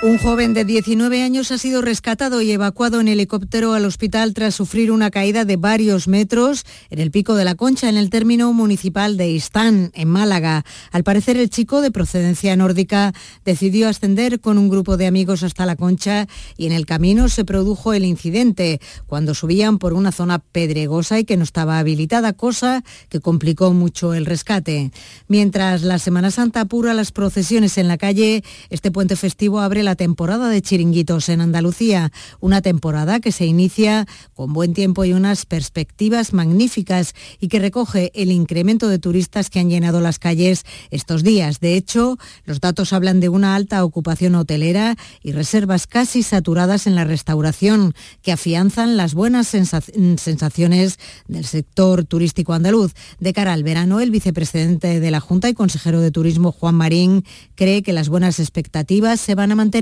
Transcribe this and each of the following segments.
Un joven de 19 años ha sido rescatado y evacuado en helicóptero al hospital tras sufrir una caída de varios metros en el pico de la Concha, en el término municipal de Istán, en Málaga. Al parecer, el chico de procedencia nórdica decidió ascender con un grupo de amigos hasta la Concha y en el camino se produjo el incidente cuando subían por una zona pedregosa y que no estaba habilitada, cosa que complicó mucho el rescate. Mientras la Semana Santa apura las procesiones en la calle, este puente festivo abre la temporada de chiringuitos en Andalucía, una temporada que se inicia con buen tiempo y unas perspectivas magníficas y que recoge el incremento de turistas que han llenado las calles estos días. De hecho, los datos hablan de una alta ocupación hotelera y reservas casi saturadas en la restauración, que afianzan las buenas sensaciones del sector turístico andaluz. De cara al verano, el vicepresidente de la Junta y consejero de Turismo, Juan Marín, cree que las buenas expectativas se van a mantener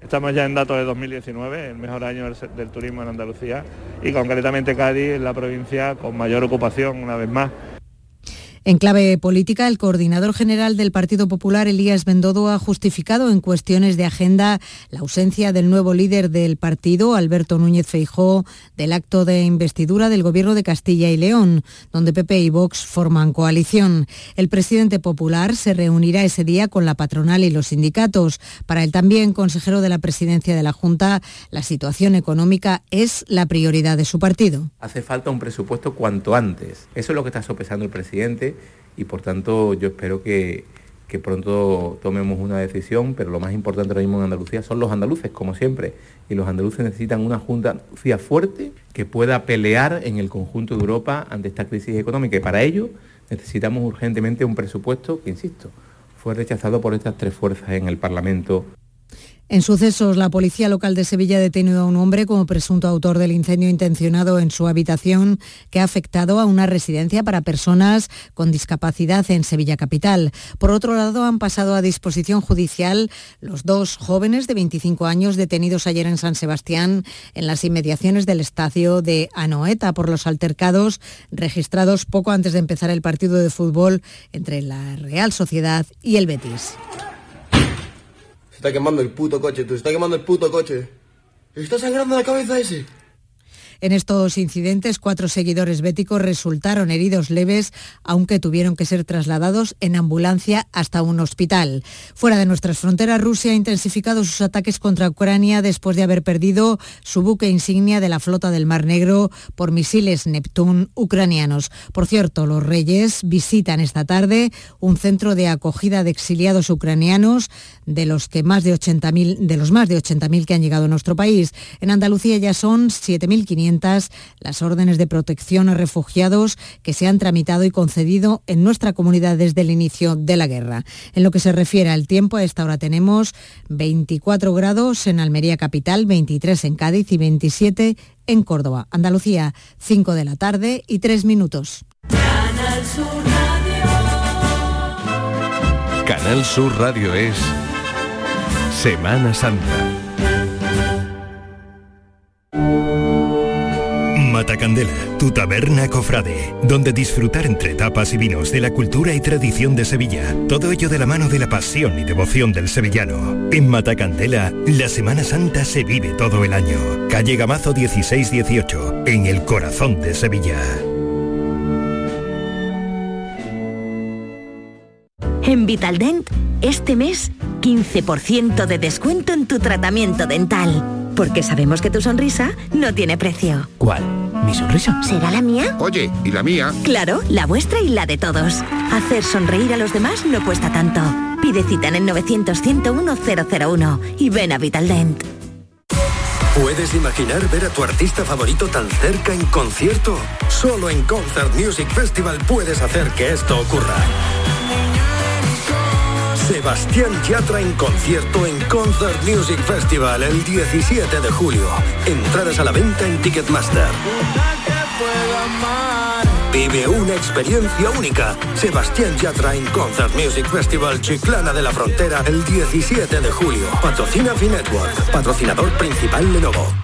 Estamos ya en datos de 2019, el mejor año del, turismo en Andalucía y concretamente Cádiz es la provincia con mayor ocupación una vez más. En clave política, el coordinador general del Partido Popular, Elías Bendodo, ha justificado en cuestiones de agenda la ausencia del nuevo líder del partido, Alberto Núñez Feijó, del acto de investidura del Gobierno de Castilla y León, donde PP y Vox forman coalición. El presidente popular se reunirá ese día con la patronal y los sindicatos. Para el también consejero de la presidencia de la Junta, la situación económica es la prioridad de su partido. Hace falta un presupuesto cuanto antes. Eso es lo que está sopesando el presidente y por tanto yo espero que, pronto tomemos una decisión, pero lo más importante ahora mismo en Andalucía son los andaluces, como siempre, y los andaluces necesitan una Junta Andalucía fuerte que pueda pelear en el conjunto de Europa ante esta crisis económica y para ello necesitamos urgentemente un presupuesto que, insisto, fue rechazado por estas tres fuerzas en el Parlamento en sucesos, la policía local de Sevilla ha detenido a un hombre como presunto autor del incendio intencionado en su habitación que ha afectado a una residencia para personas con discapacidad en Sevilla Capital. Por otro lado, han pasado a disposición judicial los dos jóvenes de 25 años detenidos ayer en San Sebastián en las inmediaciones del estadio de Anoeta por los altercados registrados poco antes de empezar el partido de fútbol entre la Real Sociedad y el Betis está quemando el puto coche, tú, está quemando el puto coche. ¿Está sangrando la cabeza ese? En estos incidentes, cuatro seguidores béticos resultaron heridos leves, aunque tuvieron que ser trasladados en ambulancia hasta un hospital. Fuera de nuestras fronteras, Rusia ha intensificado sus ataques contra Ucrania después de haber perdido su buque insignia de la flota del Mar Negro por misiles Neptune ucranianos. Por cierto, los reyes visitan esta tarde un centro de acogida de exiliados ucranianos de los que más de 80.000 de los más de 80.000 que han llegado a nuestro país. En Andalucía ya son 7.500 las órdenes de protección a refugiados que se han tramitado y concedido en nuestra comunidad desde el inicio de la guerra. En lo que se refiere al tiempo, a esta hora tenemos 24 grados en Almería capital, 23 en Cádiz y 27 en Córdoba. Andalucía, 5 de la tarde y 3 minutos. Canal Sur Radio es Semana Santa. Matacandela, tu taberna cofrade, donde disfrutar entre tapas y vinos de la cultura y tradición de Sevilla, todo ello de la mano de la pasión y devoción del sevillano. En Matacandela, la Semana Santa se vive todo el año. Calle Gamazo 1618, en el corazón de Sevilla. En Vitaldent, este mes, 15% de descuento en tu tratamiento dental. Porque sabemos que tu sonrisa no tiene precio. ¿Cuál? ¿Mi sonrisa? ¿Será la mía? Oye, ¿y la mía? Claro, la vuestra y la de todos. Hacer sonreír a los demás no cuesta tanto. Pide cita en el 900 101 001 y ven a Vitaldent. ¿Puedes imaginar ver a tu artista favorito tan cerca en concierto? Solo en Concert Music Festival puedes hacer que esto ocurra. Sebastián Yatra en concierto en Concert Music Festival el 17 de julio. Entradas a la venta en Ticketmaster. Vive una experiencia única. Sebastián Yatra en Concert Music Festival Chiclana de la Frontera el 17 de julio. Patrocina Finetwork, patrocinador principal Lenovo.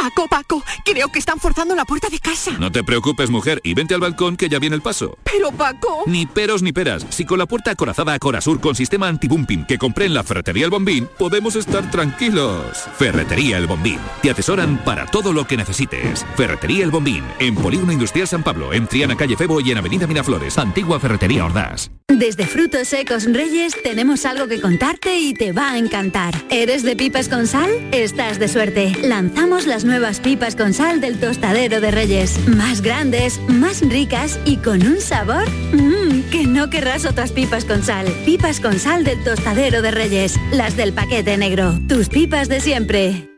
Paco, Paco, creo que están forzando la puerta de casa. No te preocupes, mujer, y vente al balcón que ya viene el paso. Pero, Paco... Ni peros ni peras. Si con la puerta acorazada a Corasur con sistema anti-bumping que compré en la Ferretería El Bombín, podemos estar tranquilos. Ferretería El Bombín. Te asesoran para todo lo que necesites. Ferretería El Bombín. En Polígono Industrial San Pablo, en Triana Calle Febo y en Avenida Miraflores. Antigua Ferretería Ordaz. Desde Frutos Secos Reyes tenemos algo que contarte y te va a encantar. ¿Eres de pipas con sal? Estás de suerte. Lanzamos las nuevas pipas con sal del tostadero de Reyes. Más grandes, más ricas y con un sabor mmm, que no querrás otras pipas con sal. Pipas con sal del tostadero de Reyes. Las del paquete negro. Tus pipas de siempre.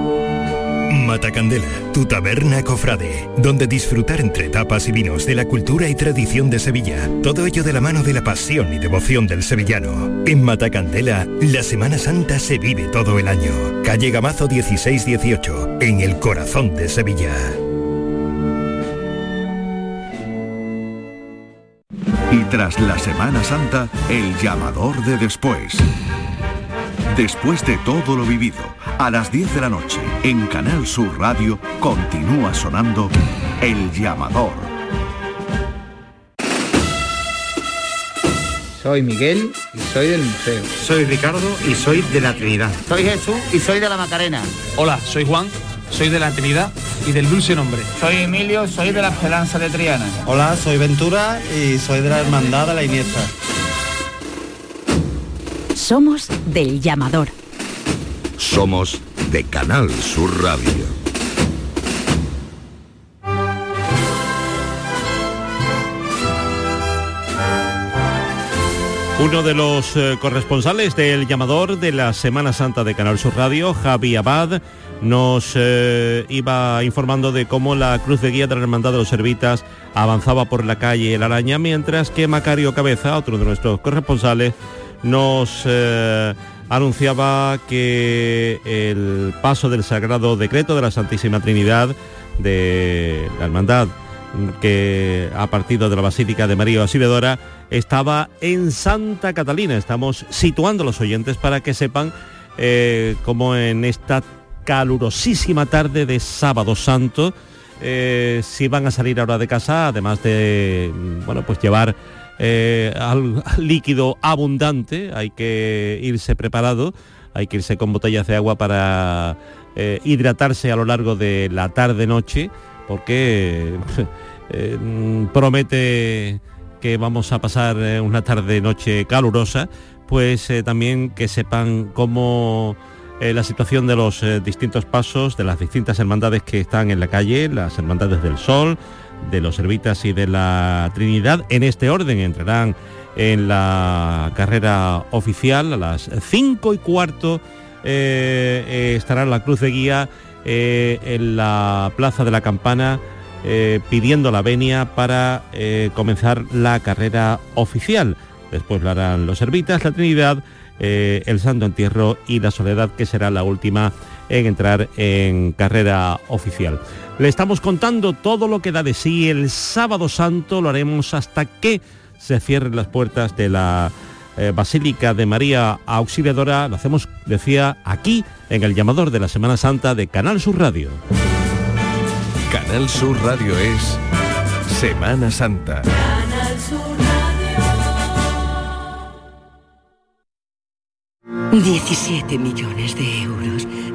Matacandela, tu taberna cofrade, donde disfrutar entre tapas y vinos de la cultura y tradición de Sevilla, todo ello de la mano de la pasión y devoción del sevillano. En Matacandela, la Semana Santa se vive todo el año. Calle Gamazo 1618, en el corazón de Sevilla. Y tras la Semana Santa, el llamador de después. Después de todo lo vivido, a las 10 de la noche, en Canal Sur Radio, continúa sonando El Llamador. Soy Miguel y soy del museo. Soy Ricardo y soy de la Trinidad. Soy Jesús y soy de la Macarena. Hola, soy Juan, soy de la Trinidad y del Dulce Nombre. Soy Emilio, soy de la Esperanza de Triana. Hola, soy Ventura y soy de la Hermandad de la Iniesta. Somos del llamador. Somos de Canal Sur Radio. Uno de los eh, corresponsales del llamador de la Semana Santa de Canal Sur Radio, Javi Abad, nos eh, iba informando de cómo la cruz de guía de la Hermandad de los Servitas avanzaba por la calle El Araña, mientras que Macario Cabeza, otro de nuestros corresponsales, nos eh, anunciaba que el paso del Sagrado Decreto de la Santísima Trinidad de la Hermandad que ha partido de la Basílica de María Auxiliadora estaba en Santa Catalina. Estamos situando a los oyentes para que sepan eh, cómo en esta calurosísima tarde de sábado santo, eh, si van a salir ahora de casa, además de bueno, pues llevar eh, al, líquido abundante, hay que irse preparado, hay que irse con botellas de agua para hidratarse a lo largo de la tarde-noche porque eh, promete que vamos a pasar eh, una tarde-noche calurosa, pues eh, también que sepan cómo la situación de los distintos pasos, de las distintas hermandades que están en la calle, las hermandades del Sol, de los Servitas y de la Trinidad, en este orden entrarán en la carrera oficial a las 5 y cuarto estará la cruz de guía eh, en la Plaza de la Campana eh, pidiendo la venia para eh, comenzar la carrera oficial. Después lo harán los Servitas, la Trinidad, el Santo Entierro y la Soledad, que será la última en entrar en carrera oficial. Le estamos contando todo lo que da de sí el sábado santo, lo haremos hasta que se cierren las puertas de la eh, Basílica de María Auxiliadora, lo hacemos, decía, aquí en el llamador de la Semana Santa de Canal Sur Radio. Canal Sur Radio es Semana Santa. Canal Sur 17 millones de euros.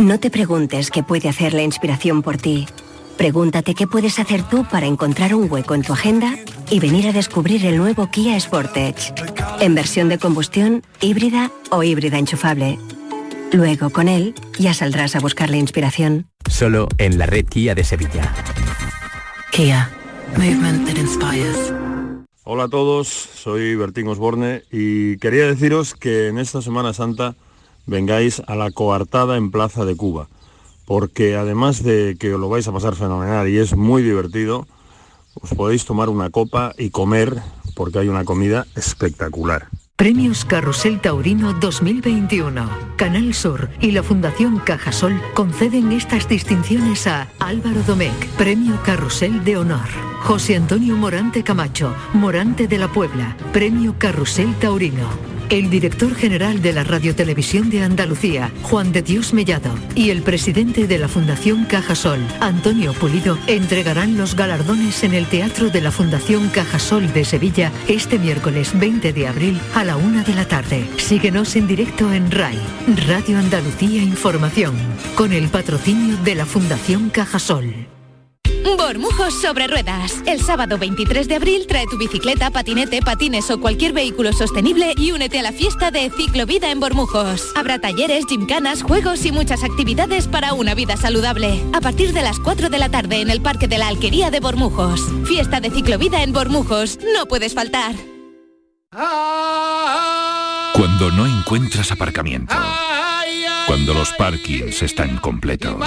No te preguntes qué puede hacer la inspiración por ti. Pregúntate qué puedes hacer tú para encontrar un hueco en tu agenda y venir a descubrir el nuevo Kia Sportage, en versión de combustión, híbrida o híbrida enchufable. Luego, con él, ya saldrás a buscar la inspiración. Solo en la red Kia de Sevilla. Kia. Movement that inspires. Hola a todos, soy Bertín Osborne y quería deciros que en esta Semana Santa vengáis a la coartada en Plaza de Cuba porque además de que lo vais a pasar fenomenal y es muy divertido, os podéis tomar una copa y comer, porque hay una comida espectacular. Premios Carrusel Taurino 2021. Canal Sur y la Fundación Cajasol conceden estas distinciones a Álvaro Domecq, Premio Carrusel de Honor. José Antonio Morante Camacho, Morante de la Puebla, Premio Carrusel Taurino el director general de la Radiotelevisión de Andalucía, Juan de Dios Mellado, y el presidente de la Fundación Cajasol, Antonio Pulido, entregarán los galardones en el Teatro de la Fundación Cajasol de Sevilla este miércoles 20 de abril a la una de la tarde. Síguenos en directo en RAI, Radio Andalucía Información, con el patrocinio de la Fundación Cajasol. Bormujos sobre ruedas. El sábado 23 de abril trae tu bicicleta, patinete, patines o cualquier vehículo sostenible y únete a la fiesta de Ciclovida en Bormujos. Habrá talleres, gimcanas, juegos y muchas actividades para una vida saludable. A partir de las 4 de la tarde en el Parque de la Alquería de Bormujos. Fiesta de Ciclovida en Bormujos. No puedes faltar. Cuando no encuentras aparcamiento. Cuando los parkings están completos.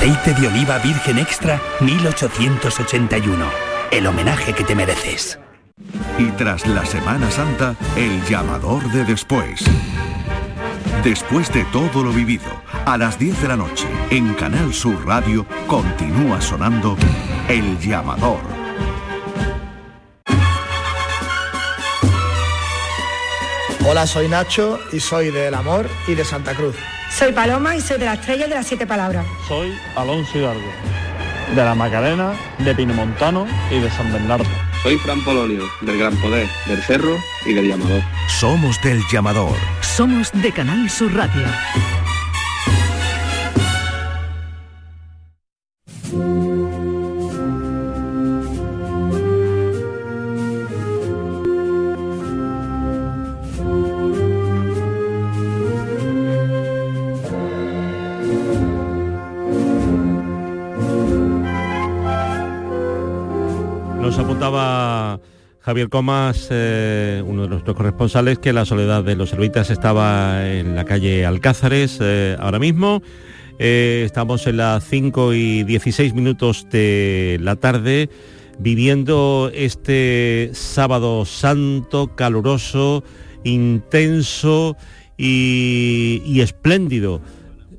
Aceite de oliva virgen extra 1881. El homenaje que te mereces. Y tras la Semana Santa, el llamador de después. Después de todo lo vivido, A las 10 de la noche, en Canal Sur Radio, continúa sonando El Llamador. Hola, soy Nacho y soy del Amor y de Santa Cruz. Soy Paloma y soy de la Estrella de las Siete Palabras. Soy Alonso Hidalgo, de la Macarena, de Pinomontano y de San Bernardo. Soy Fran Polonio, del Gran Poder, del Cerro y del Llamador. Somos del Llamador. Somos de Canal Sur Radio. Javier Comas, eh, uno de nuestros corresponsales, que la soledad de los servitas estaba en la calle Alcázares eh, ahora mismo. Eh, estamos en las 5 y 16 minutos de la tarde viviendo este sábado santo, caluroso, intenso y, espléndido.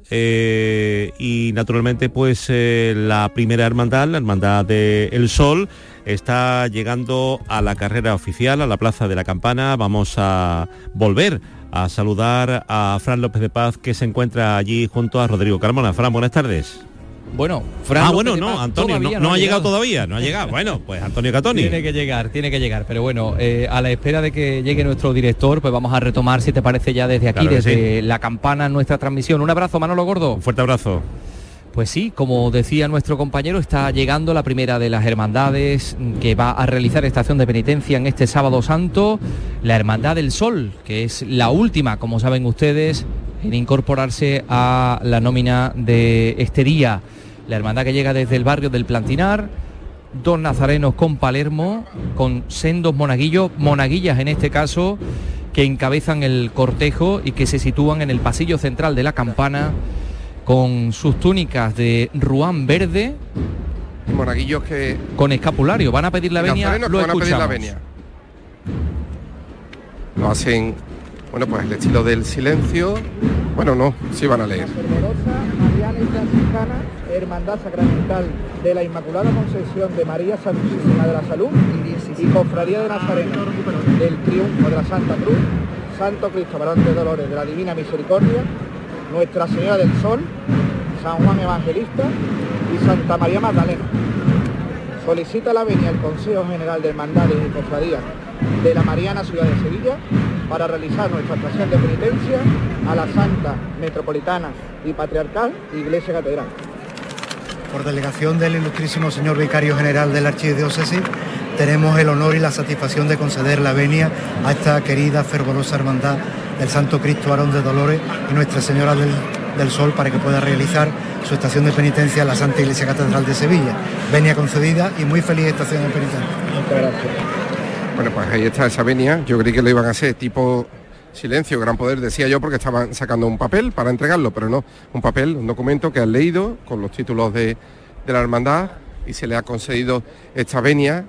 Y naturalmente pues la primera hermandad, la hermandad del Sol, está llegando a la carrera oficial, a la Plaza de la Campana. Vamos a volver a saludar a Fran López de Paz que se encuentra allí junto a Rodrigo Carmona. Fran, buenas tardes. Bueno, Fran ah, bueno, no, Antonio, no, no ha llegado todavía, no ha llegado. Bueno, pues Antonio Catoni. Tiene que llegar, tiene que llegar. Pero bueno, eh, a la espera de que llegue nuestro director, pues vamos a retomar, si te parece, ya desde aquí, Claro desde la campana, nuestra transmisión. Un abrazo, Manolo Gordo. Un fuerte abrazo. Pues sí, como decía nuestro compañero, está llegando la primera de las hermandades que va a realizar estación de penitencia en este sábado santo, la Hermandad del Sol, que es la última, como saben ustedes, en incorporarse a la nómina de este día. La hermandad que llega desde el barrio del Plantinar, dos nazarenos con Palermo, con sendos monaguillos, monaguillas en este caso, que encabezan el cortejo y que se sitúan en el pasillo central de la campana con sus túnicas de ruán verde. Monaguillos que... Con escapulario, van a pedir la venia, lo van a pedir la escuchamos. venia. Lo hacen, bueno, pues el estilo del silencio. Bueno, no, sí van a leer. Mariana y Franciscana, Hermandad Sacramental de la Inmaculada Concepción de María Santísima de la Salud y Cofradía de Nazareno del Triunfo de la Santa Cruz, Santo Cristo Varón de Dolores de la Divina Misericordia, Nuestra Señora del Sol, San Juan Evangelista y Santa María Magdalena. Solicita la venia al Consejo General de Hermandades y Cofradías de la Mariana Ciudad de Sevilla para realizar nuestra estación de penitencia a la Santa Metropolitana y Patriarcal Iglesia Catedral. Por delegación del ilustrísimo señor vicario general de la Archidiócesis, tenemos el honor y la satisfacción de conceder la venia a esta querida, fervorosa hermandad del Santo Cristo Arón de Dolores y Nuestra Señora del, del Sol para que pueda realizar su estación de penitencia en la Santa Iglesia Catedral de Sevilla. Venia concedida y muy feliz estación de penitencia. Muchas gracias. Bueno, pues ahí está esa venia. Yo creí que lo iban a hacer tipo silencio, gran poder, decía yo, porque estaban sacando un papel para entregarlo, pero no, un papel, un documento que han leído con los títulos de, de la hermandad y se le ha concedido esta venia.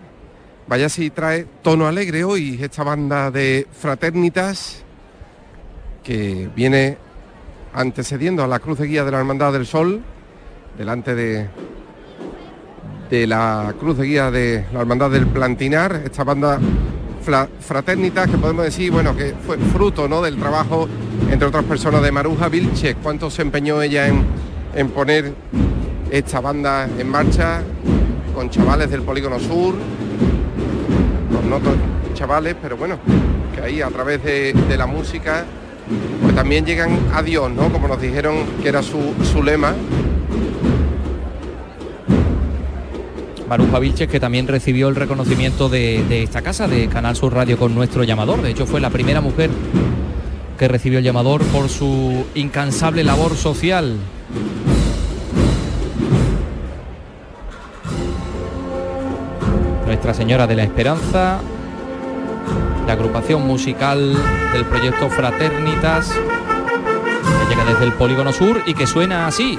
Vaya si trae tono alegre hoy esta banda de fraternitas que viene antecediendo a la cruz de guía de la Hermandad del Sol, delante de, de la cruz de guía de la Hermandad del Plantinar, esta banda fraternitas que podemos decir, bueno, que fue fruto ¿no? del trabajo, entre otras personas, de Maruja Vilches, cuánto se empeñó ella en, en poner esta banda en marcha, con chavales del Polígono Sur, con no chavales, pero bueno, que ahí a través de, de la música, pues también llegan a Dios, ¿no? Como nos dijeron que era su, su lema. Maruja Vilches, que también recibió el reconocimiento de, de esta casa, de Canal Sur Radio con nuestro llamador. De hecho, fue la primera mujer que recibió el llamador por su incansable labor social. Nuestra Señora de la Esperanza, la agrupación musical del proyecto Fraternitas, que llega desde el Polígono Sur y que suena así.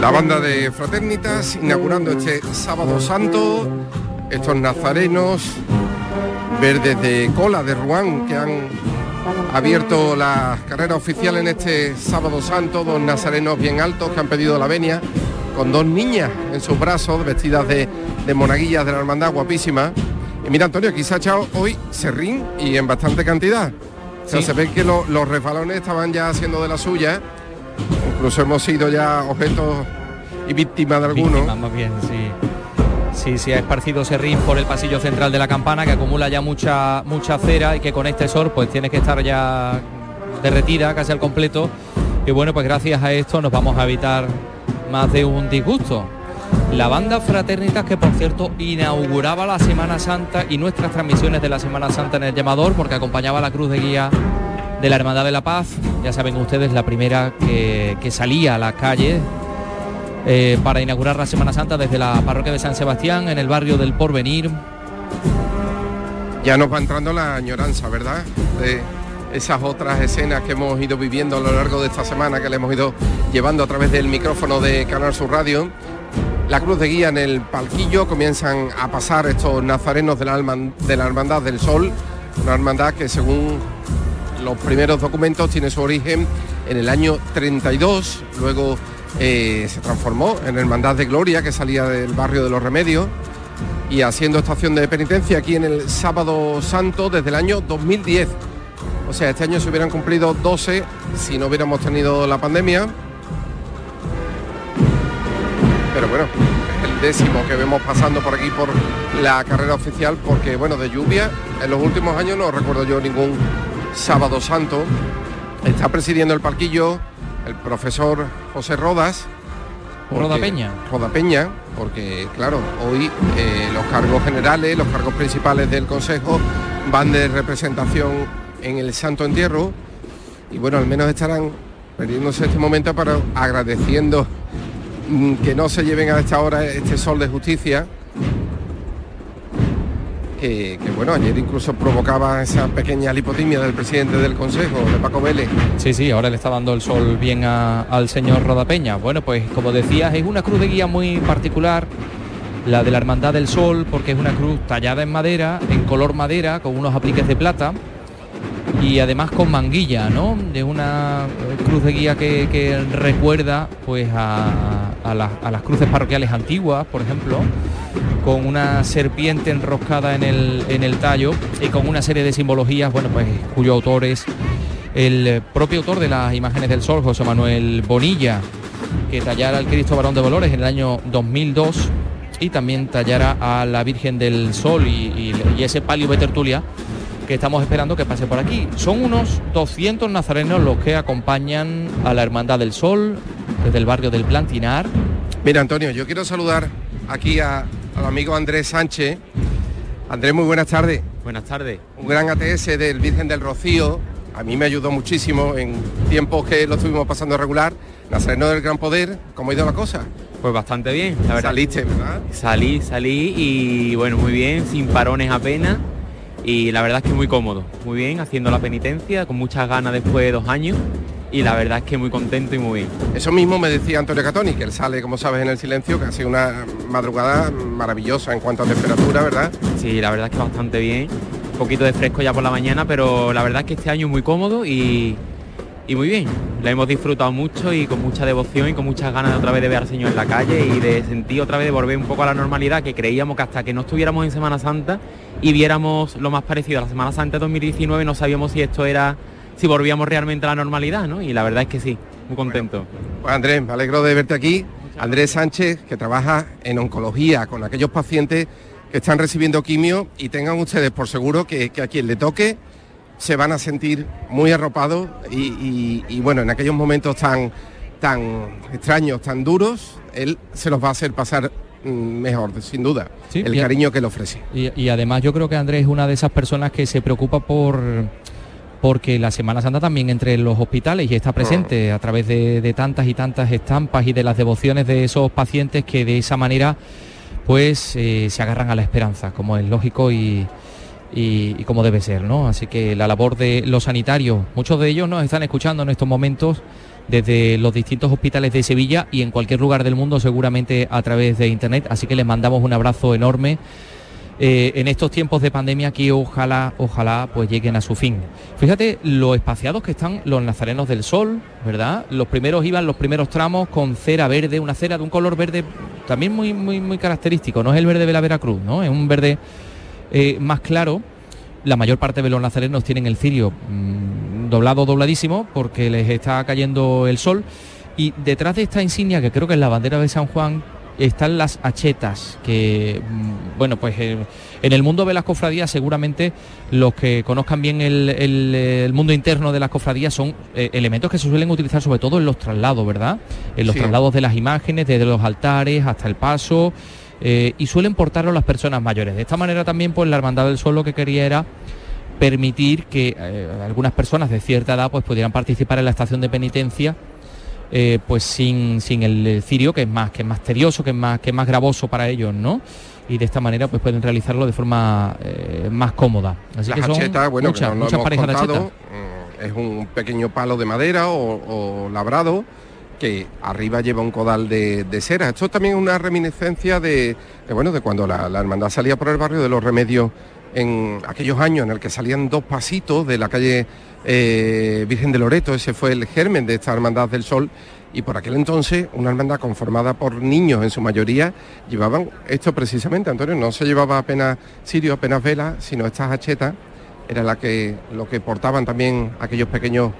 La banda de Fraternitas inaugurando este sábado santo, estos nazarenos verdes de cola de Ruán que han abierto la carrera oficial en este sábado santo, dos nazarenos bien altos que han pedido la venia, con dos niñas en sus brazos, vestidas de, de monaguillas de la hermandad guapísima. Y mira Antonio, aquí se ha echado hoy serrín y en bastante cantidad. O sea, Sí. se ve que lo- los resbalones estaban ya haciendo de la suya. Incluso hemos sido ya objetos y víctimas de algunos. Víctimas, más bien, sí. Sí, se ha esparcido serrín por el pasillo central de la campana que acumula ya mucha mucha cera y que con este sol pues tiene que estar ya derretida casi al completo. Y bueno, pues gracias a esto nos vamos a evitar más de un disgusto. La banda Fraternitas que por cierto inauguraba la Semana Santa y nuestras transmisiones de la Semana Santa en el llamador porque acompañaba la cruz de guía de la Hermandad de la Paz. Ya saben ustedes, la primera que, que salía a las calles eh, para inaugurar la Semana Santa desde la parroquia de San Sebastián en el barrio del Porvenir. Ya nos va entrando la añoranza, ¿verdad? De esas otras escenas que hemos ido viviendo a lo largo de esta semana, que le hemos ido llevando a través del micrófono de Canal Sur Radio. La cruz de guía en el palquillo comienzan a pasar estos nazarenos de la, de la Hermandad del Sol, una hermandad que según los primeros documentos tiene su origen en el año 32, luego eh, se transformó en Hermandad de Gloria que salía del barrio de los Remedios y haciendo estación de penitencia aquí en el sábado santo desde el año 2010. O sea, este año se hubieran cumplido 12 si no hubiéramos tenido la pandemia. Pero bueno, el décimo que vemos pasando por aquí por la carrera oficial porque bueno, de lluvia en los últimos años no recuerdo yo ningún sábado santo. Está presidiendo el parquillo el profesor José Rodas. Roda Peña. Roda Peña, porque claro, hoy eh, los cargos generales, los cargos principales del Consejo van de representación en el Santo Entierro y bueno, al menos estarán perdiéndose este momento para agradeciendo que no se lleven a esta hora este sol de justicia que, bueno, ayer incluso provocaba esa pequeña lipotimia del presidente del Consejo, de Paco Vélez. Sí, sí, ahora le está dando el sol bien al señor Rodapeña. Bueno, pues como decías, es una cruz de guía muy particular, la de la Hermandad del Sol, porque es una cruz tallada en madera, en color madera, con unos apliques de plata y además con manguilla, ¿no? Es una cruz de guía que, recuerda pues a, las- cruces parroquiales antiguas, por ejemplo, con una serpiente enroscada en el, tallo y con una serie de simbologías, bueno, pues cuyo autor es el propio autor de las imágenes del sol, José Manuel Bonilla, que tallara al Cristo Varón de Dolores en el año 2002 y también tallara a la Virgen del Sol y, y- y ese palio de tertulia que estamos esperando que pase por aquí. Son unos 200 nazarenos los que acompañan a la Hermandad del Sol desde el barrio del Plantinar. Mira, Antonio, yo quiero saludar aquí a- al amigo Andrés Sánchez. Andrés, muy buenas tardes. Buenas tardes. Un gran ATS del Virgen del Rocío. A mí me ayudó muchísimo en tiempos que lo estuvimos pasando regular. Nazareno del Gran Poder, ¿cómo ha ido la cosa? Pues bastante bien, la verdad. Saliste, ¿verdad? Salí, salí y bueno, muy bien, sin parones apenas. Y la verdad es que muy cómodo, muy bien, haciendo la penitencia, con muchas ganas después de dos años. Y la verdad es que muy contento y muy bien. Eso mismo me decía Antonio Catoni, que él sale, como sabes, en el silencio, que ha sido una madrugada maravillosa en cuanto a temperatura, ¿verdad? Sí, la verdad es que bastante bien. Un poquito de fresco ya por la mañana, pero la verdad es que este año muy cómodo y, y muy bien. La hemos disfrutado mucho y con mucha devoción y con muchas ganas de otra vez de ver al Señor en la calle y de sentir otra vez de volver un poco a la normalidad que creíamos que hasta que no estuviéramos en Semana Santa y viéramos lo más parecido a la Semana Santa de 2019 no sabíamos si esto era, si volvíamos realmente a la normalidad, ¿no? Y la verdad es que sí, muy contento. Pues Andrés, me alegro de verte aquí. Andrés Sánchez, que trabaja en oncología con aquellos pacientes que están recibiendo quimio y tengan ustedes por seguro que, que a quien le toque se van a sentir muy arropados y, y- y, bueno, en aquellos momentos tan, tan extraños, tan duros, él se los va a hacer pasar mejor, sin duda, Sí, el cariño que le ofrece. Y, y además yo creo que Andrés es una de esas personas que se preocupa por porque la Semana Santa también entre los hospitales y está presente a través de, de tantas y tantas estampas y de las devociones de esos pacientes que de esa manera pues eh, se agarran a la esperanza, como es lógico y, y- y como debe ser, ¿no? Así que la labor de los sanitarios, muchos de ellos nos están escuchando en estos momentos desde los distintos hospitales de Sevilla y en cualquier lugar del mundo seguramente a través de internet. Así que les mandamos un abrazo enorme. Eh, en estos tiempos de pandemia que ojalá, ojalá pues lleguen a su fin. Fíjate lo espaciados que están los nazarenos del sol, ¿verdad? Los primeros iban los primeros tramos con cera verde, una cera de un color verde también muy, muy, muy característico, no es el verde de la Veracruz, ¿no? Es un verde eh, más claro. La mayor parte de los nazarenos tienen el cirio mm, doblado, dobladísimo, porque les está cayendo el sol. Y detrás de esta insignia, que creo que es la bandera de San Juan, están las achetas, que, mm, bueno, pues eh, en el mundo de las cofradías seguramente los que conozcan bien el, mundo interno de las cofradías son eh, elementos que se suelen utilizar sobre todo en los traslados, ¿verdad? En los traslados de las imágenes, desde los altares hasta el paso, eh, y suelen portarlo las personas mayores. De esta manera también, pues la Hermandad del Sol lo que quería era permitir que algunas personas de cierta edad pues pudieran participar en la estación de penitencia eh, pues sin, sin el cirio, que es más, que es más tedioso, que es más, que es más gravoso para ellos, ¿no? Y de esta manera pues pueden realizarlo de forma eh, más cómoda. Así que son bueno, muchas, parejas de mm, Es un pequeño palo de madera o, labrado que arriba lleva un codal de, cera. Esto también es una reminiscencia de, bueno, de cuando la, hermandad salía por el barrio de los remedios en aquellos años en el que salían dos pasitos de la calle eh, Virgen de Loreto, ese fue el germen de esta Hermandad del Sol, y por aquel entonces una hermandad conformada por niños en su mayoría llevaban esto precisamente, Antonio, no se llevaba apenas sirio, apenas vela, sino estas hachetas, era la que, lo que portaban también aquellos pequeños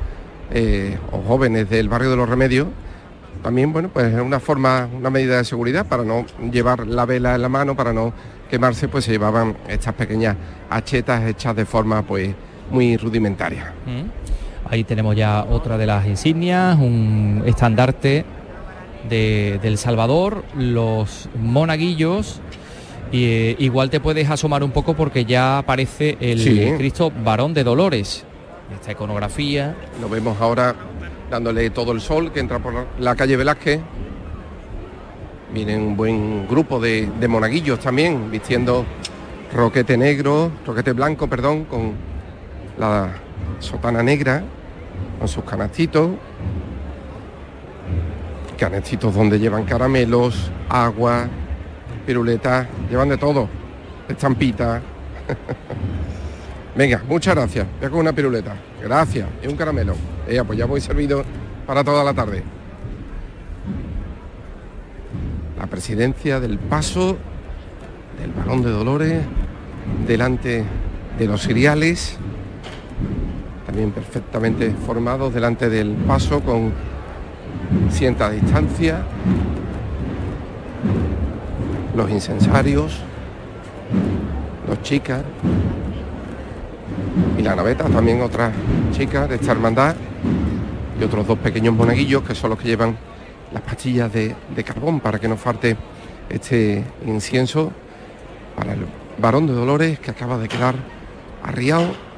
eh, o jóvenes del barrio de los Remedios, también, bueno, pues es una forma, una medida de seguridad para no llevar la vela en la mano, para no quemarse, pues se llevaban estas pequeñas hachetas hechas de forma, pues, muy rudimentaria. Mm. Ahí tenemos ya otra de las insignias, un estandarte de, del Salvador, los monaguillos. Y, eh, igual te puedes asomar un poco porque ya aparece el Cristo varón de Dolores. Esta iconografía. Lo vemos ahora dándole todo el sol que entra por la calle Velázquez. Viene un buen grupo de, monaguillos también, vistiendo roquete negro, roquete blanco, perdón, con la sotana negra con sus canastitos, canastitos donde llevan caramelos, agua, piruletas, llevan de todo, estampitas. Venga, muchas gracias. Voy con una piruleta. Gracias. Y un caramelo. Ella, pues ya voy servido para toda la tarde. La presidencia del paso del balón de Dolores delante de los cereales también perfectamente formados delante del paso con cierta distancia, los incensarios, los chicas y la naveta, también otras chicas de esta hermandad y otros dos pequeños monaguillos que son los que llevan las pastillas de, de carbón para que no falte este incienso para el varón de Dolores que acaba de quedar arriado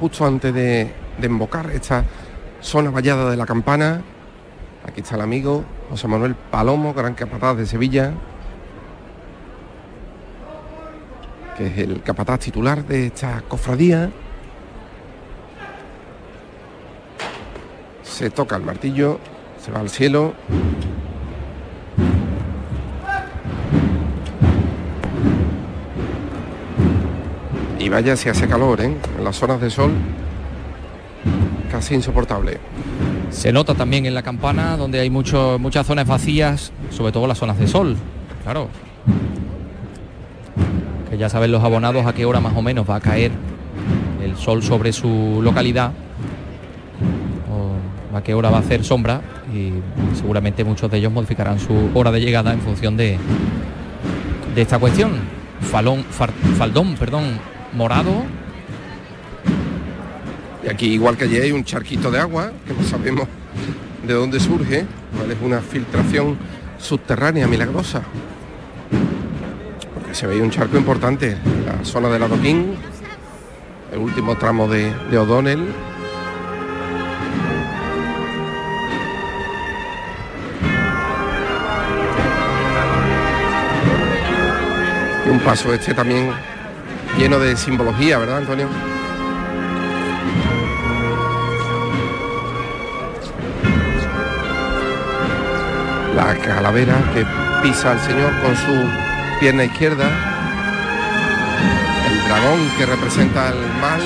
justo antes de, embocar esta zona vallada de la campana. Aquí está el amigo José Manuel Palomo, gran capataz de Sevilla, que es el capataz titular de esta cofradía. Se toca el martillo, se va al cielo. Y vaya si hace calor, ¿eh? En las zonas de sol casi insoportable. Se nota también en la campana donde hay muchas zonas vacías, sobre todo las zonas de sol, claro. Que ya saben los abonados a qué hora más o menos va a caer el sol sobre su localidad a qué hora va a hacer sombra y seguramente muchos de ellos modificarán su hora de llegada en función de, de esta cuestión. Falón, faldón, perdón, morado. Y aquí, igual que allí, hay un charquito de agua, que no sabemos de dónde surge, cuál es una filtración subterránea milagrosa. Porque se veía un charco importante, la zona del adoquín, el último tramo de O'Donnell. Un paso este también lleno de simbología, ¿verdad, Antonio? La calavera que pisa al Señor con su pierna izquierda, el dragón que representa el mal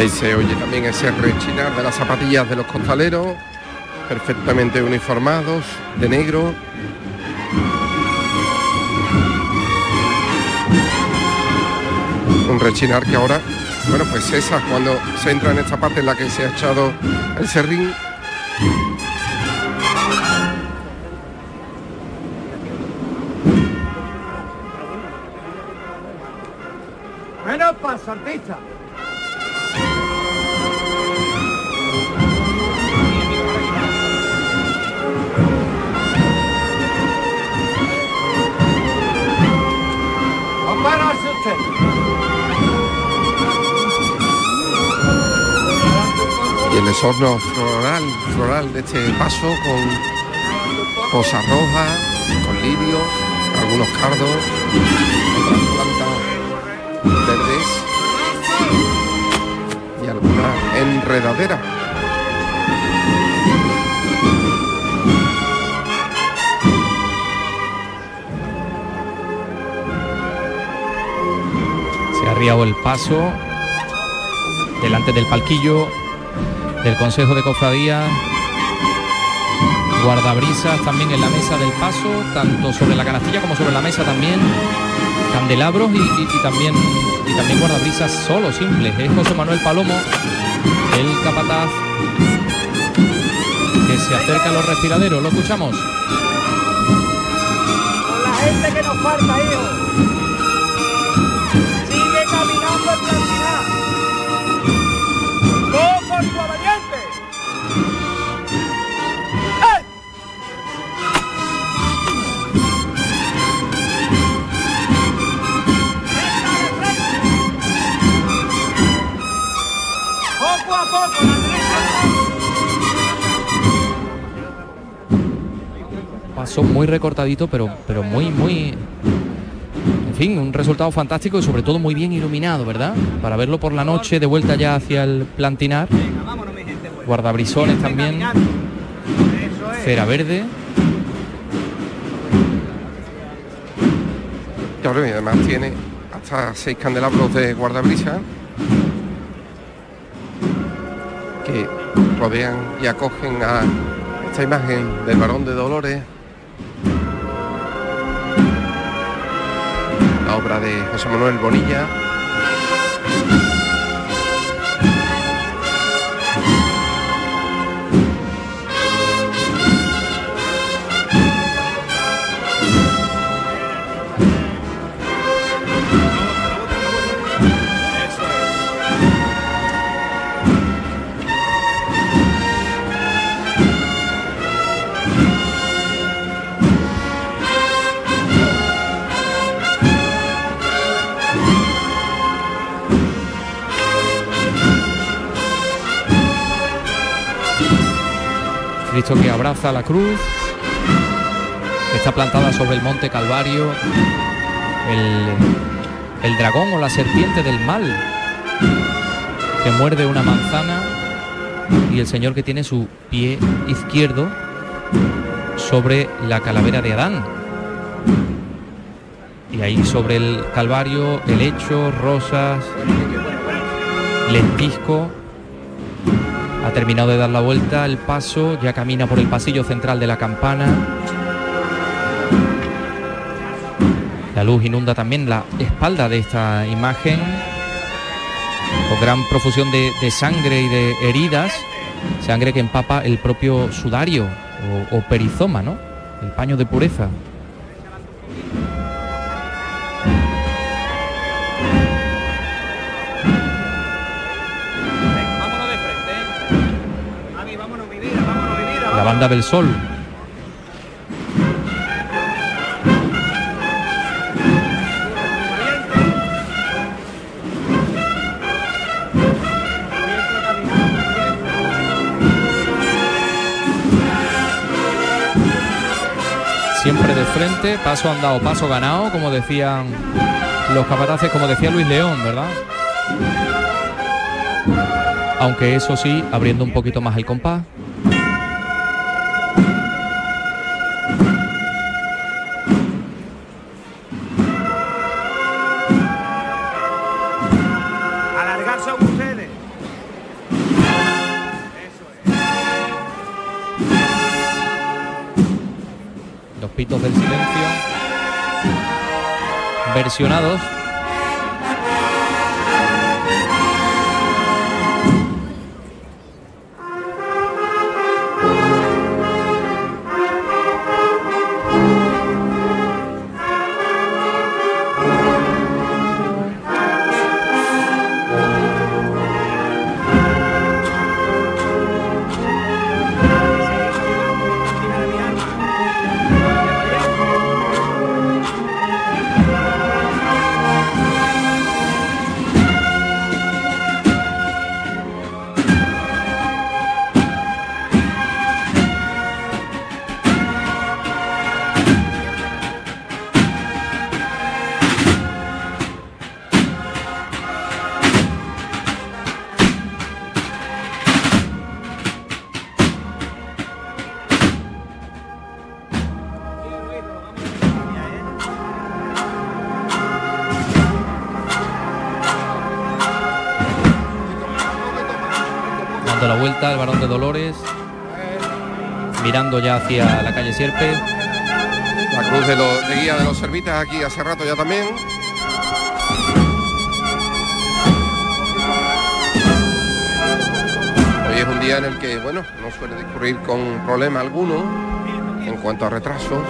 ahí se oye también ese rechinar de las zapatillas de los costaleros, perfectamente uniformados, de negro. Un rechinar que ahora, bueno, pues esa cuando se entra en esta parte en la que se ha echado el serrín. Menos paso, artista. Y el esorno floral, floral de este paso con cosa roja, con lirio, algunos cardos, plantas verdes y alguna enredadera. Arriado el paso delante del palquillo del Consejo de Cofradía. Guardabrisas también en la mesa del paso, tanto sobre la canastilla como sobre la mesa también. Candelabros y, también y también guardabrisas solo, simples. Es José Manuel Palomo, el capataz que se acerca a los respiraderos. ¿Lo escuchamos? La gente que nos falta, hijo. Paso muy recortadito, pero, pero muy, muy... En fin, un resultado fantástico y sobre todo muy bien iluminado, ¿verdad? Para verlo por la noche de vuelta ya hacia el plantinar. Guardabrisones también. Cera verde. Y además tiene hasta seis candelabros de guardabrisa que rodean y acogen a esta imagen del varón de Dolores, la obra de José Manuel Bonilla. Que abraza la cruz. Está plantada sobre el monte Calvario. El, el dragón o la serpiente del mal que muerde una manzana y el Señor que tiene su pie izquierdo sobre la calavera de Adán. Y ahí sobre el Calvario, el hecho, rosas, lentisco. Ha terminado de dar la vuelta, el paso, ya camina por el pasillo central de la campana. La luz inunda también la espalda de esta imagen, con gran profusión de, sangre y de heridas, sangre que empapa el propio sudario o perizoma, ¿no? El paño de pureza. La banda del sol. Siempre de frente, paso andado, paso ganado, como decían los capataces, como decía Luis León, ¿verdad? Aunque eso sí, abriendo un poquito más el compás. Ya hacia la calle Sierpe. La cruz de, los- de guía de los servitas aquí hace rato ya también. Hoy es un día en el que, bueno, no suele discurrir con problema alguno en cuanto a retrasos.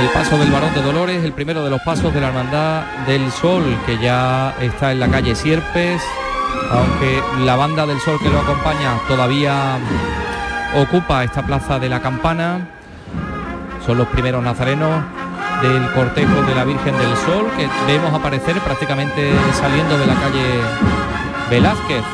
El paso del varón de Dolores, el primero de los pasos de la Hermandad del Sol, que ya está en la calle Sierpes, aunque la banda del Sol que lo acompaña todavía ocupa esta plaza de la Campana. Son los primeros nazarenos del cortejo de la Virgen del Sol que vemos aparecer prácticamente saliendo de la calle Velázquez.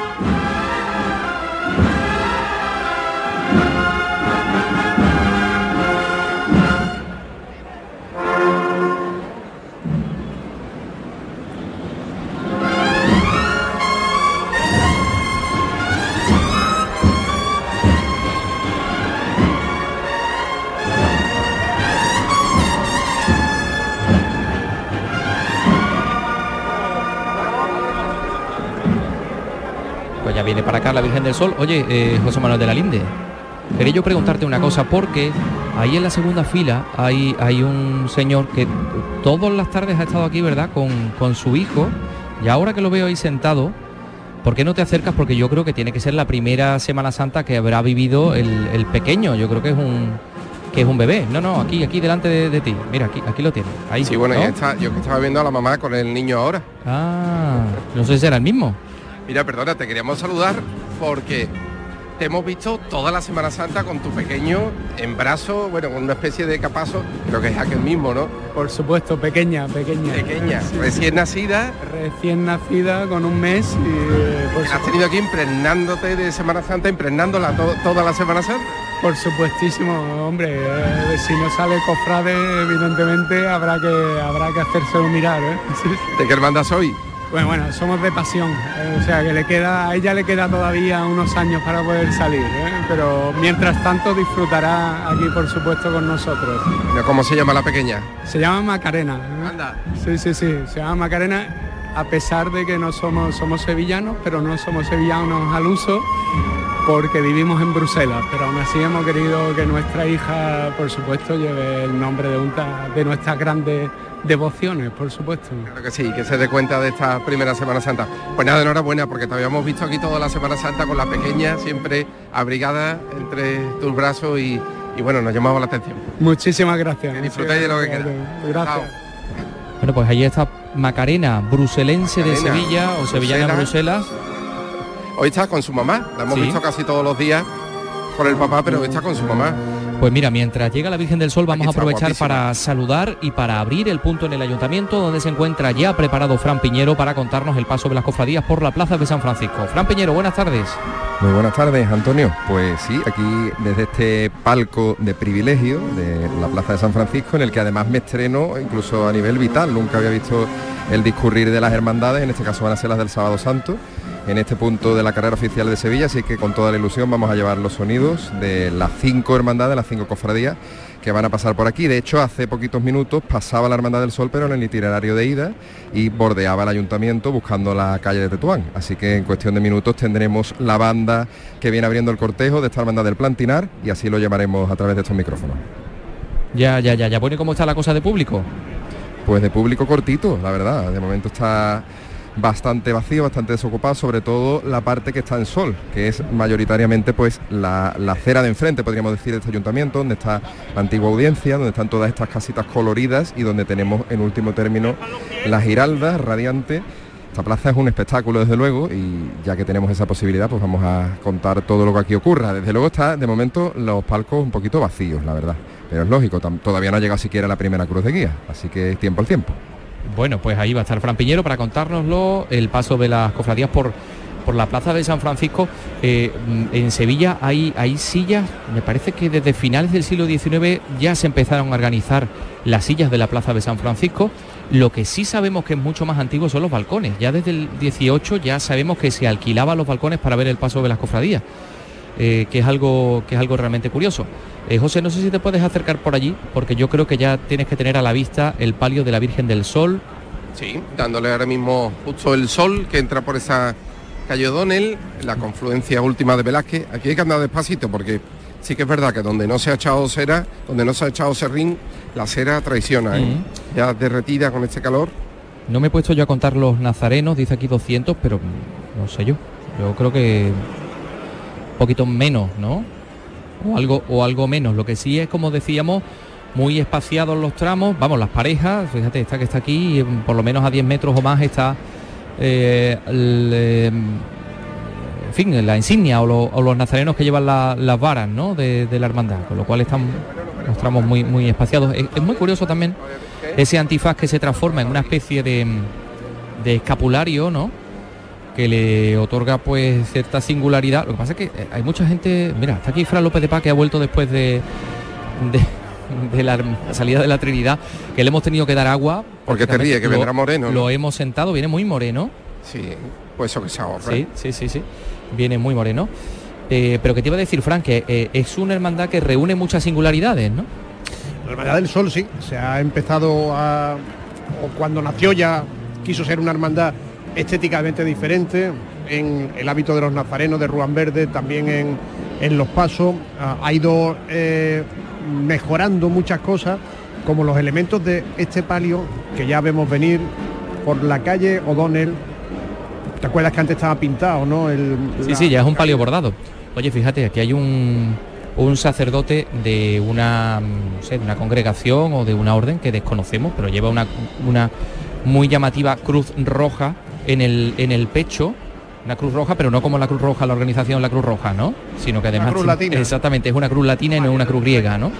La Virgen del Sol. Oye, eh, José Manuel de la Linde, quería yo preguntarte una cosa, porque ahí en la segunda fila hay, hay un señor que todas las tardes ha estado aquí, ¿verdad?, con, con su hijo, y ahora que lo veo ahí sentado, ¿por qué no te acercas? Porque yo creo que tiene que ser la primera Semana Santa que habrá vivido el, el pequeño, yo creo que es un que es un bebé. No, no, aquí, aquí delante de, de ti. Mira, aquí, aquí lo tienes. Ahí. Sí, bueno, ¿no? está, yo que estaba viendo a la mamá con el niño ahora. Ah, no sé si será el mismo. Mira, perdona, te queríamos saludar porque te hemos visto toda la Semana Santa con tu pequeño en brazo, bueno, con una especie de capazo, creo que es aquel mismo, ¿no? Por supuesto, pequeña, pequeña. Pequeña, recién nacida. Recién nacida, con un mes y... Pues, ¿Has tenido aquí impregnándote de Semana Santa, impregnándola toda la Semana Santa? Por supuestísimo, hombre, eh, si no sale cofrade, evidentemente habrá que habrá que hacérselo mirar. ¿eh? ¿De qué hermandad soy? Bueno, bueno, somos de pasión, eh, o sea que le queda, a ella le queda todavía unos años para poder salir, ¿eh? pero mientras tanto disfrutará aquí por supuesto con nosotros. ¿Cómo se llama la pequeña? Se llama Macarena. ¿eh? Anda. Sí, sí, sí, se llama Macarena, a pesar de que no somos, somos sevillanos, pero no somos sevillanos al uso, porque vivimos en Bruselas, pero aún así hemos querido que nuestra hija, por supuesto, lleve el nombre de, una de nuestras grandes devociones, por supuesto. Claro que sí, que se dé cuenta de esta primera Semana Santa. Pues nada, enhorabuena, porque te habíamos visto aquí toda la Semana Santa con la pequeña, siempre abrigada entre tus brazos y, bueno, nos llamaba la atención. Muchísimas gracias. Que disfrutéis de lo que queda. Gracias. Bueno, pues allí está Macarena, bruselense de Sevilla o sevillana en Bruselas. Hoy está con su mamá, la hemos visto casi todos los días con el papá, pero hoy está con su mamá. Pues mira, mientras llega la Virgen del Sol vamos a aprovechar para saludar y para abrir el punto en el ayuntamiento donde se encuentra ya preparado Fran Piñero para contarnos el paso de las cofradías por la Plaza de San Francisco. Fran Piñero, buenas tardes. Muy buenas tardes, Antonio. Pues sí, aquí desde este palco de privilegio de la Plaza de San Francisco, en el que además me estreno incluso a nivel vital. Nunca había visto el discurrir de las hermandades, en este caso van a ser las del Sábado Santo en este punto de la carrera oficial de Sevilla, así que con toda la ilusión vamos a llevar los sonidos de las cinco hermandades, las cinco cofradías que van a pasar por aquí. De hecho, hace poquitos minutos pasaba la Hermandad del Sol, pero en el itinerario de ida y bordeaba el ayuntamiento buscando la calle de Tetuán. Así que en cuestión de minutos tendremos la banda que viene abriendo el cortejo de esta Hermandad del Plantinar y así lo llamaremos a través de estos micrófonos. Ya, ya, ya, ya. Bueno, ¿cómo está la cosa de público? Pues de público cortito, la verdad. De momento está bastante vacío, bastante desocupado, sobre todo la parte que está en sol, que es mayoritariamente pues la, la acera de enfrente, podríamos decir, de este ayuntamiento, donde está la antigua audiencia, donde están todas estas casitas coloridas y donde tenemos en último término la giralda radiante. Esta plaza es un espectáculo desde luego y ya que tenemos esa posibilidad pues vamos a contar todo lo que aquí ocurra. Desde luego está de momento los palcos un poquito vacíos, la verdad. Pero es lógico, todavía no ha llegado siquiera la primera cruz de guía, así que es tiempo al tiempo. Bueno, pues ahí va a estar Fran Piñero para contárnoslo, el paso de las cofradías por, por la plaza de San Francisco. Eh, en Sevilla hay, hay sillas, me parece que desde finales del siglo XIX ya se empezaron a organizar las sillas de la plaza de San Francisco. Lo que sí sabemos que es mucho más antiguo son los balcones. Ya desde el 18 ya sabemos que se alquilaban los balcones para ver el paso de las cofradías. Eh, que, es algo, que es algo realmente curioso. Eh, José, no sé si te puedes acercar por allí, porque yo creo que ya tienes que tener a la vista el palio de la Virgen del Sol. Sí, dándole ahora mismo justo el sol que entra por esa calle O'Donnell, la confluencia última de Velázquez. Aquí hay que andar despacito porque sí que es verdad que donde no se ha echado cera, donde no se ha echado serrín, la cera traiciona, ¿eh? ya derretida con este calor. No me he puesto yo a contar los nazarenos, dice aquí 200, pero no sé yo. Yo creo que poquito menos, ¿no? O algo, o algo menos. Lo que sí es, como decíamos, muy espaciados los tramos. Vamos, las parejas, fíjate, esta que está aquí, por lo menos a 10 metros o más está eh, em, en fin, la insignia o, los nazarenos que llevan las varas ¿no? de, la hermandad, con lo cual están los tramos muy, muy espaciados. Es, muy curioso también ese antifaz que se transforma en una especie de, de escapulario, ¿no? Que le otorga pues cierta singularidad. Lo que pasa es que eh, hay mucha gente, mira, está aquí Fran López de Paz que ha vuelto después de, de, la, salida de la Trinidad, que le hemos tenido que dar agua. Porque te ríe, que vendrá moreno. Lo hemos sentado, viene muy moreno. Sí, pues eso que se ahorra. Sí, sí, sí, sí. Viene muy moreno. Eh, pero que te iba a decir, Fran, que eh, es una hermandad que reúne muchas singularidades, ¿no? La hermandad del sol, sí. Se ha empezado a. o cuando nació ya quiso ser una hermandad estéticamente diferente en el hábito de los nazarenos de Ruan Verde, también en, los pasos. ha ido eh, mejorando muchas cosas, como los elementos de este palio que ya vemos venir por la calle O'Donnell. ¿Te acuerdas que antes estaba pintado, no? El, sí, sí, ya es un palio bordado. Oye, fíjate, aquí hay un, un sacerdote de una, no sé, de una congregación o de una orden que desconocemos, pero lleva una, una muy llamativa cruz roja en el, en el pecho Una cruz roja, pero no como la cruz roja, la organización La Cruz Roja, ¿no? Sino que además... cruz latina. Exactamente, es una cruz latina y no una cruz griega, ¿no?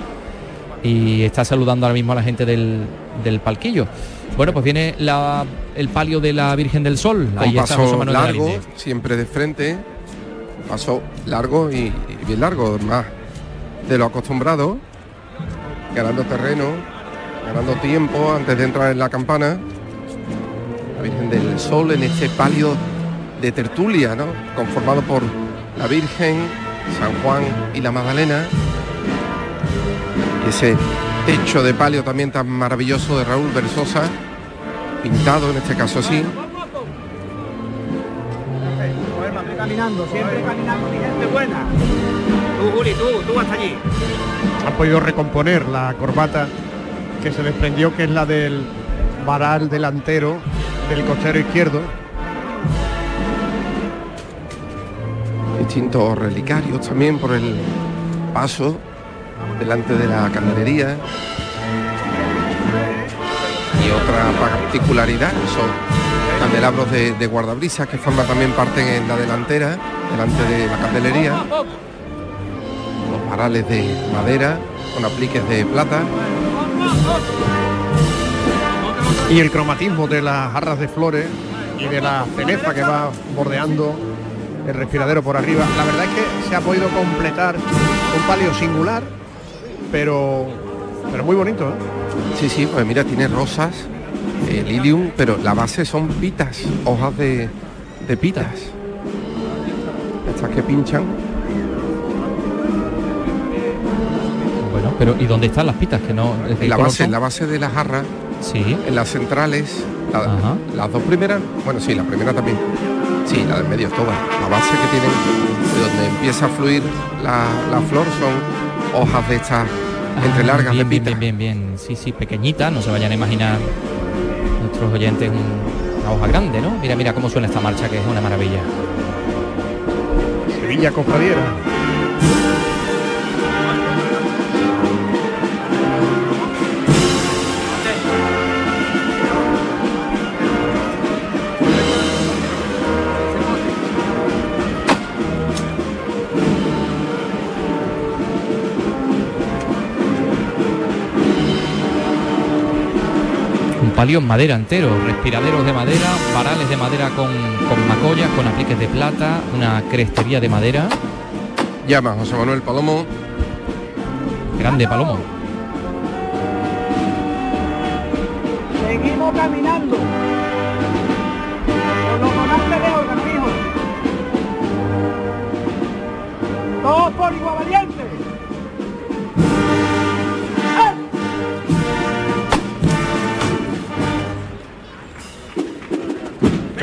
Y está saludando ahora mismo a la gente del, del palquillo. Bueno, pues viene la- el palio de la Virgen del Sol. Con Ahí está José paso Manuel de la largo, siempre de frente, paso largo y, y bien largo, más de lo acostumbrado, ganando terreno, ganando tiempo antes de entrar en la campana. La Virgen del Sol en este palio de tertulia, ¿no? Conformado por la Virgen, San Juan y la Magdalena. Y ese techo de palio también tan maravilloso de Raúl Versosa, pintado en este caso sí, Tú caminando, siempre caminando, mi gente buena. Tú, Juli, tú, tú hasta allí. Han podido recomponer la corbata que se desprendió, que es la del varal delantero del costero izquierdo. distintos relicarios también por el paso delante de la candelería. Y otra particularidad son candelabros de, de guardabrisas que forman también parte en la delantera delante de la candelería. Los varales de madera con apliques de plata Y el cromatismo de las jarras de flores y de la cenefa que va bordeando el respiradero por arriba. La verdad es que se ha podido completar un palio singular, pero, pero muy bonito. ¿eh? Sí, sí, pues mira, tiene rosas, eh, lilium, pero la base son pitas, hojas de, de pitas. Estas que pinchan. Bueno, pero ¿y dónde están las pitas? Que no. ¿de qué En la base, la base de la jarra, Sí. en las centrales, la- las dos primeras, bueno sí, la primera también. Sí, la del medio todas. La base que tienen, de donde empieza a fluir la, la flor, son hojas de estas entre Ah, largas bien, de bien, pita. bien, bien, bien. Sí, sí, pequeñita, no se vayan a imaginar nuestros oyentes un- una hoja grande, ¿no? Mira, mira cómo suena esta marcha, que es una maravilla. Sevilla Cofradiera. Un palio en madera entero, respiraderos de madera, varales de madera con, con macollas, con apliques de plata, una crestería de madera. Llama José Manuel Palomo. Grande palomo. Seguimos caminando.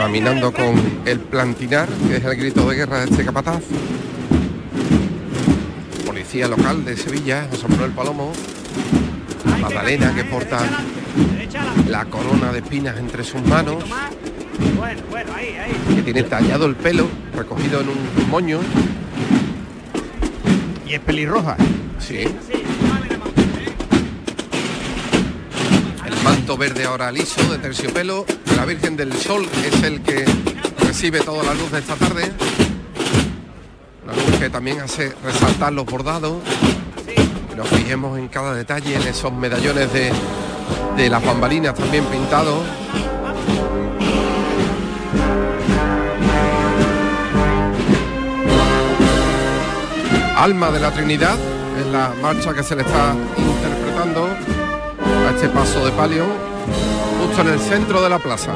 Caminando con el plantinar, que es el grito de guerra de este capataz. Policía local de Sevilla, José Manuel Palomo. Magdalena que porta la corona de espinas entre sus manos, Bueno, bueno, ahí, ahí. que tiene tallado el pelo, recogido en un moño. Y es pelirroja. Sí. El manto verde ahora liso de terciopelo. La Virgen del Sol es el que recibe toda la luz de esta tarde. La luz que también hace resaltar los bordados. Nos fijemos en cada detalle, en esos medallones de, de las bambalinas también pintados. Alma de la Trinidad es la marcha que se le está interpretando a este paso de palio en el centro de la plaza.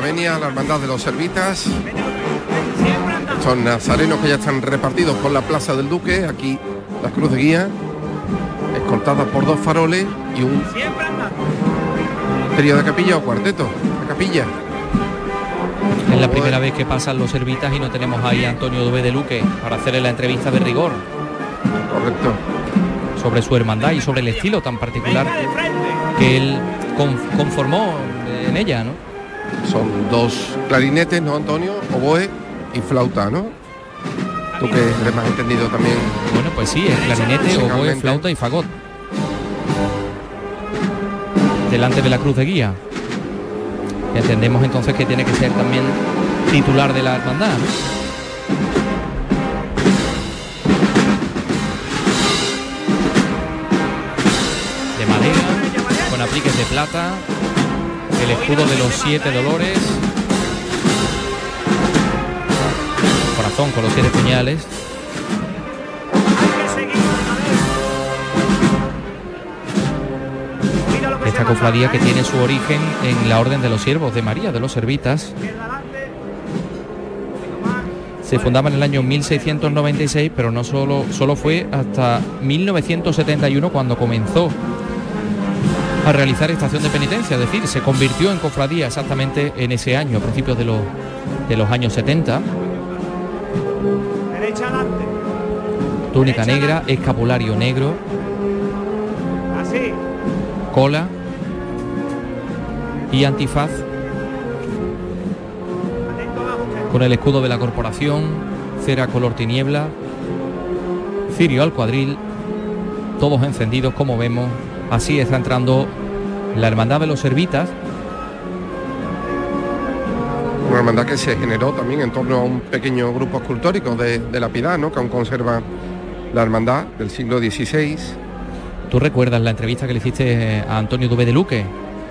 Venia, la hermandad de los servitas. Son nazarenos que ya están repartidos por la Plaza del Duque, aquí la cruz de guía, escoltada por dos faroles y un trío de capilla o cuarteto de capilla. Es la primera vez que pasan los servitas y no tenemos ahí a Antonio Dube de Luque para hacerle la entrevista de rigor. Correcto. Sobre su hermandad y sobre el estilo tan particular que él conformó en ella, ¿no? Son dos clarinetes, ¿no, Antonio? Oboe y flauta, ¿no? Tú que eres más entendido también. Bueno, pues sí, es clarinete, oboe, flauta y fagot. Delante de la cruz de guía. entendemos entonces que tiene que ser también titular de la hermandad. De madera, con apliques de plata, el escudo de los siete dolores, corazón con los siete puñales. Esta cofradía que tiene su origen en la Orden de los Siervos de María, de los Servitas. Se fundaba en el año 1696, pero no solo, solo fue hasta 1971 cuando comenzó a realizar estación de penitencia, es decir, se convirtió en cofradía exactamente en ese año, a principios de los, de los años 70. Túnica negra, escapulario negro. Así. Cola y antifaz con el escudo de la corporación, cera color tiniebla, cirio al cuadril, todos encendidos como vemos Así está entrando la Hermandad de los Servitas. Una hermandad que se generó también en torno a un pequeño grupo escultórico de, la piedad, ¿no? que aún conserva la hermandad del siglo XVI. ¿Tú recuerdas la entrevista que le hiciste a Antonio Dube de Luque?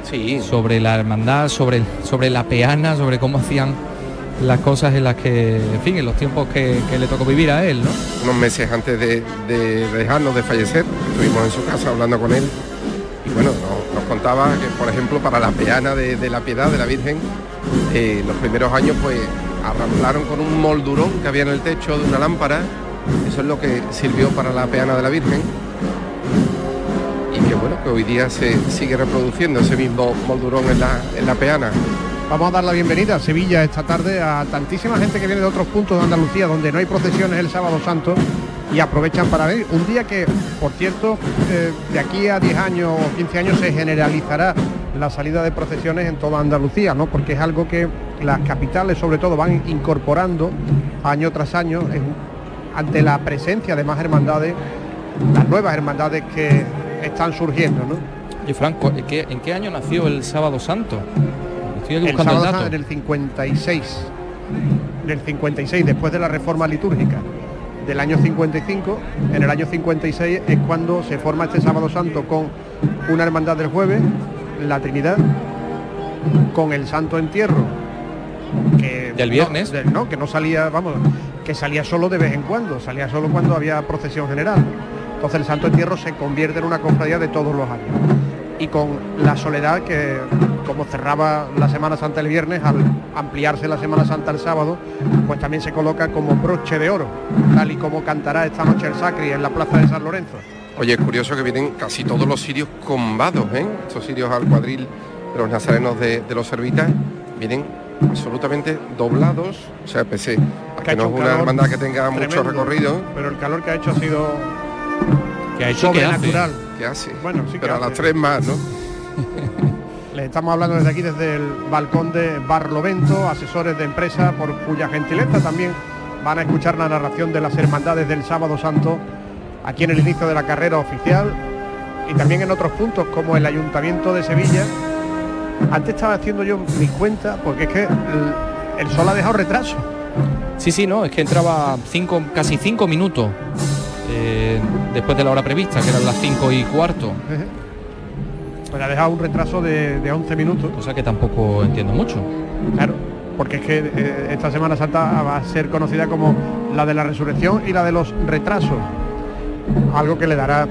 Sí. Sobre la hermandad, sobre, sobre la peana, sobre cómo hacían las cosas en las que, en fin, en los tiempos que, le tocó vivir a él, ¿no? Unos meses antes de, dejarnos, de fallecer, estuvimos en su casa hablando con él y bueno, nos, contaba que, por ejemplo, para la peana de, la piedad de la Virgen, eh, los primeros años pues arramplaron con un moldurón que había en el techo de una lámpara, eso es lo que sirvió para la peana de la Virgen y que bueno, que hoy día se sigue reproduciendo ese mismo moldurón en la, en la peana. Vamos a dar la bienvenida a Sevilla esta tarde a tantísima gente que viene de otros puntos de Andalucía donde no hay procesiones el sábado santo y aprovechan para ver un día que, por cierto, eh, de aquí a 10 años o 15 años se generalizará la salida de procesiones en toda Andalucía, ¿no? Porque es algo que las capitales sobre todo van incorporando año tras año ante la presencia de más hermandades, las nuevas hermandades que están surgiendo, ¿no? Y Franco, ¿en qué, ¿en qué año nació el Sábado Santo? El sábado en el 56, en el 56, después de la reforma litúrgica del año 55, en el año 56 es cuando se forma este sábado santo con una hermandad del jueves, la Trinidad, con el Santo Entierro, que del viernes, no, que no salía, vamos, que salía solo de vez en cuando, salía solo cuando había procesión general. Entonces el Santo Entierro se convierte en una cofradía de todos los años. Y con la soledad que como cerraba la Semana Santa el viernes, al ampliarse la Semana Santa el sábado, pues también se coloca como broche de oro, tal y como cantará esta noche el Sacri en la Plaza de San Lorenzo. Oye, es curioso que vienen casi todos los sirios combados, ¿eh? Estos sirios al cuadril de los nazarenos de, los servitas vienen absolutamente doblados, o sea, pese a que, no es una hermandad que tenga mucho recorrido. Pero el calor que ha hecho ha sido que ha hecho sobrenatural. ¿Qué hace? Bueno, sí pero a las tres más, ¿no? Les estamos hablando desde aquí, desde el balcón de Barlovento, asesores de empresa, por cuya gentileza también van a escuchar la narración de las hermandades del Sábado Santo aquí en el inicio de la carrera oficial y también en otros puntos como el Ayuntamiento de Sevilla. Antes estaba haciendo yo mi cuenta porque es que el, sol ha dejado retraso. Sí, sí, no, es que entraba cinco, casi cinco minutos eh, después de la hora prevista, que eran las cinco y cuarto. Pues ha dejado un retraso de, de 11 minutos. Cosa que tampoco entiendo mucho. Claro, porque es que eh, esta Semana Santa va a ser conocida como la de la resurrección y la de los retrasos. Algo que le dará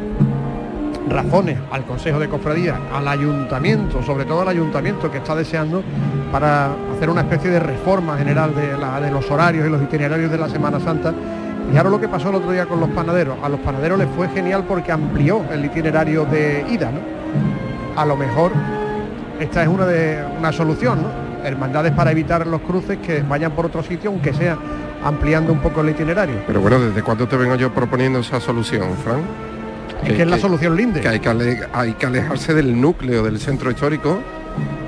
razones al Consejo de Cofradía, al Ayuntamiento, sobre todo al Ayuntamiento que está deseando para hacer una especie de reforma general de, la- de los horarios y los itinerarios de la Semana Santa. Y ahora lo que pasó el otro día con los panaderos, a los panaderos les fue genial porque amplió el itinerario de ida, ¿no? A lo mejor esta es una de una solución, ¿no? Hermandades para evitar los cruces que vayan por otro sitio, aunque sea ampliando un poco el itinerario. Pero bueno, ¿desde cuándo te vengo yo proponiendo esa solución, Fran? Es que es la solución linda. Que hay que, ale- hay que alejarse del núcleo del centro histórico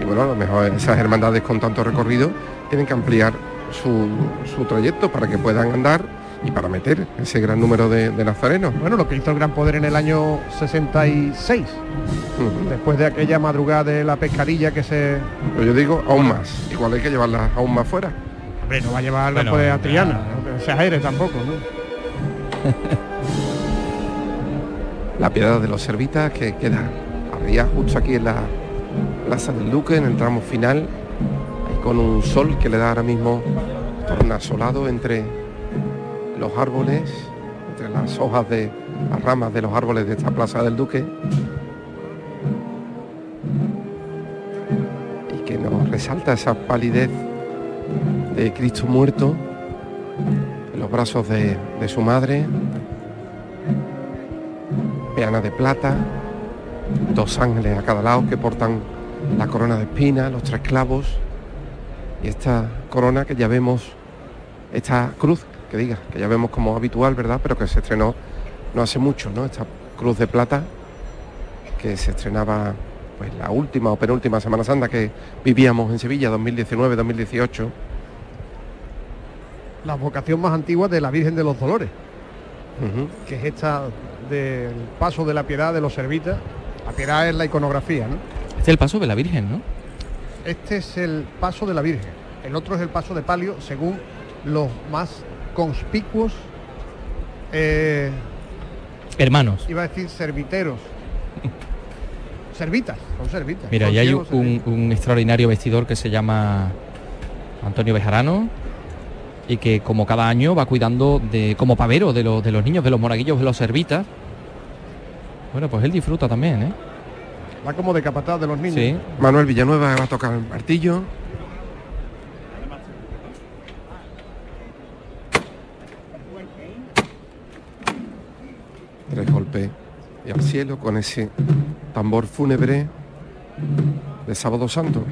y bueno, a lo mejor esas hermandades con tanto recorrido tienen que ampliar su, su trayecto para que puedan andar y para meter ese gran número de, de nazarenos. Bueno, lo que hizo el Gran Poder en el año 66, después de aquella madrugada de la pescadilla que se... Pero yo digo aún más, igual hay que llevarlas aún más fuera. Hombre, no va a llevar a. Triana, no se aire tampoco, ¿no? La piedad de los servitas que queda arriba justo aquí en la Plaza del Duque, en el tramo final, ahí con un sol que le da ahora mismo tornasolado entre los árboles, entre las hojas de las ramas de los árboles de esta Plaza del Duque. Y que nos resalta esa palidez de Cristo muerto en los brazos de, su madre, peana de plata, dos ángeles a cada lado que portan la corona de espinas, los tres clavos y esta corona que ya vemos, esta cruz, que diga, que ya vemos como habitual, ¿verdad? Pero que se estrenó no hace mucho, ¿no? Esta cruz de plata que se estrenaba pues la última o penúltima Semana Santa que vivíamos en Sevilla, 2019-2018. La vocación más antigua de la Virgen de los Dolores, que es esta del paso de la piedad de los servitas. La piedad es la iconografía, ¿no? Este es el paso de la Virgen, ¿no? Este es el paso de la Virgen. El otro es el paso de palio, según los más conspicuos, eh, Hermanos. iba a decir serviteros. Servitas, son servitas. Mira, Son y hay un, un extraordinario vestidor que se llama Antonio Bejarano y que como cada año va cuidando de como pavero de los, de los niños, de los moraguillos, de los servitas. Bueno, pues él disfruta también, ¿eh? Va como de capataz de los niños. Sí. Manuel Villanueva va a tocar el martillo. Y al cielo con ese tambor fúnebre de Sábado Santo.